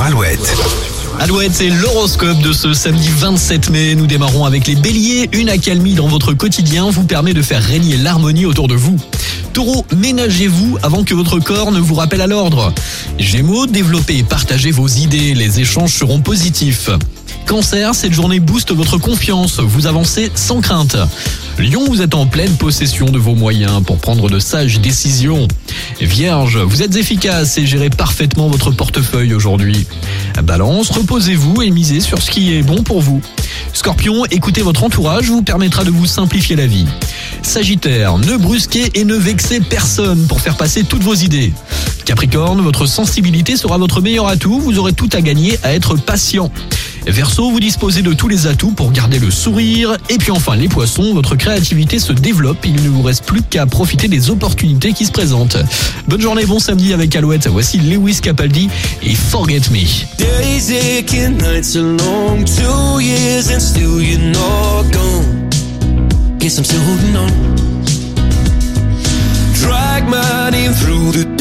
Alouette. Alouette, c'est l'horoscope de ce samedi 27 mai. Nous démarrons avec les béliers. Une accalmie dans votre quotidien vous permet de faire régner l'harmonie autour de vous. Taureau, ménagez-vous avant que votre corps ne vous rappelle à l'ordre. Gémeaux, développez et partagez vos idées. Les échanges seront positifs. Cancer, cette journée booste votre confiance. Vous avancez sans crainte. Lion, vous êtes en pleine possession de vos moyens pour prendre de sages décisions. Vierge, vous êtes efficace et gérez parfaitement votre portefeuille aujourd'hui. Balance, reposez-vous et misez sur ce qui est bon pour vous. Scorpion, écoutez votre entourage vous permettra de vous simplifier la vie. Sagittaire, ne brusquez et ne vexez personne pour faire passer toutes vos idées. Capricorne, votre sensibilité sera votre meilleur atout, vous aurez tout à gagner à être patient. Verseau, vous disposez de tous les atouts pour garder le sourire. Et puis enfin, les poissons, votre créativité se développe. Il ne vous reste plus qu'à profiter des opportunités qui se présentent. Bonne journée, bon samedi avec Alouette. Voici Lewis Capaldi et Forget Me.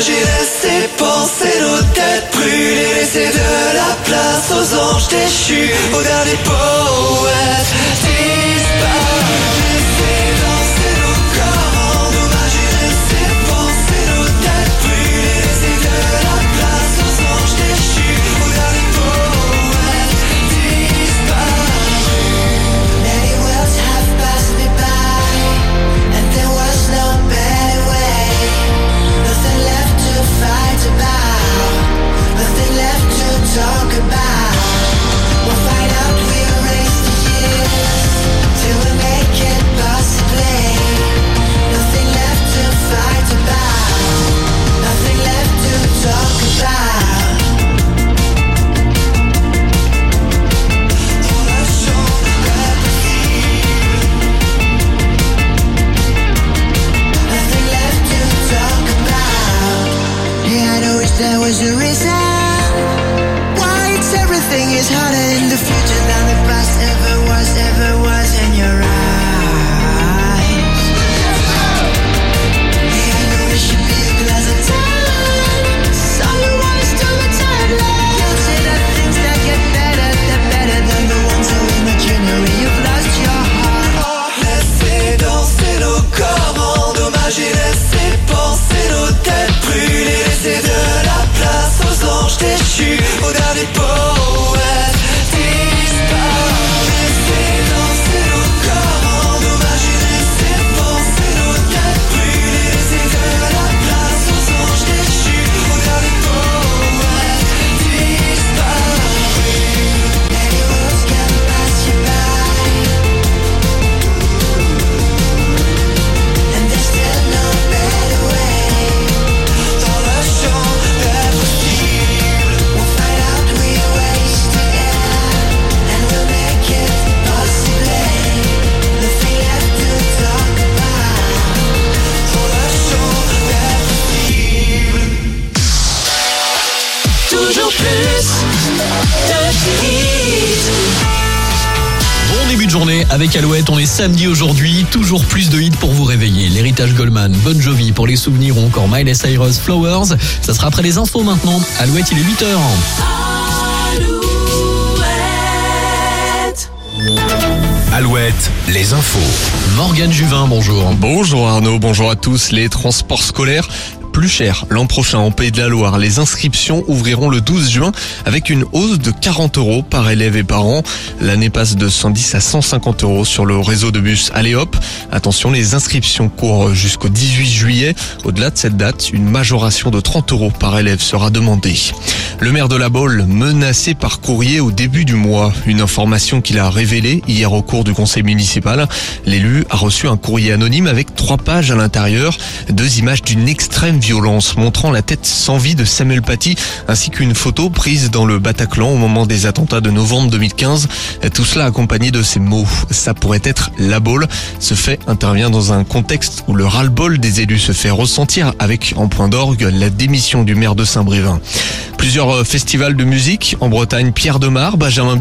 Endommager, laisser penser nos têtes brûlées, laisser de la place aux anges déchus, aux derniers poètes there was a reason. Why it's everything is harder in the future than the plus de hits. Bon début de journée avec Alouette, on est samedi aujourd'hui, toujours plus de hits pour vous réveiller. L'héritage Goldman, Bon Jovi pour les souvenirs ou encore Miley Cyrus Flowers. Ça sera après les infos maintenant. Alouette, il est 8h. Alouette, les infos. Morgane Juvin, bonjour. Bonjour Arnaud, bonjour à tous. Les transports scolaires l'an prochain en Pays de la Loire. Les inscriptions ouvriront le 12 juin avec une hausse de 40 euros par élève et par an. L'année passe de 110 à 150 euros sur le réseau de bus Aléop. Attention, les inscriptions courent jusqu'au 18 juillet. Au-delà de cette date, une majoration de 30 euros par élève sera demandée. Le maire de la Baule, menacé par courrier au début du mois. Une information qu'il a révélée hier au cours du conseil municipal. L'élu a reçu un courrier anonyme avec trois pages à l'intérieur, deux images d'une extrême violence montrant la tête sans vie de Samuel Paty ainsi qu'une photo prise dans le Bataclan au moment des attentats de novembre 2015. Tout cela accompagné de ces mots. Ça pourrait être la Baule. Ce fait intervient dans un contexte où le ras-le-bol des élus se fait ressentir avec en point d'orgue la démission du maire de Saint-Brévin. Plusieurs festivals de musique en Bretagne, Pierre de Mar, Benjamin Biolay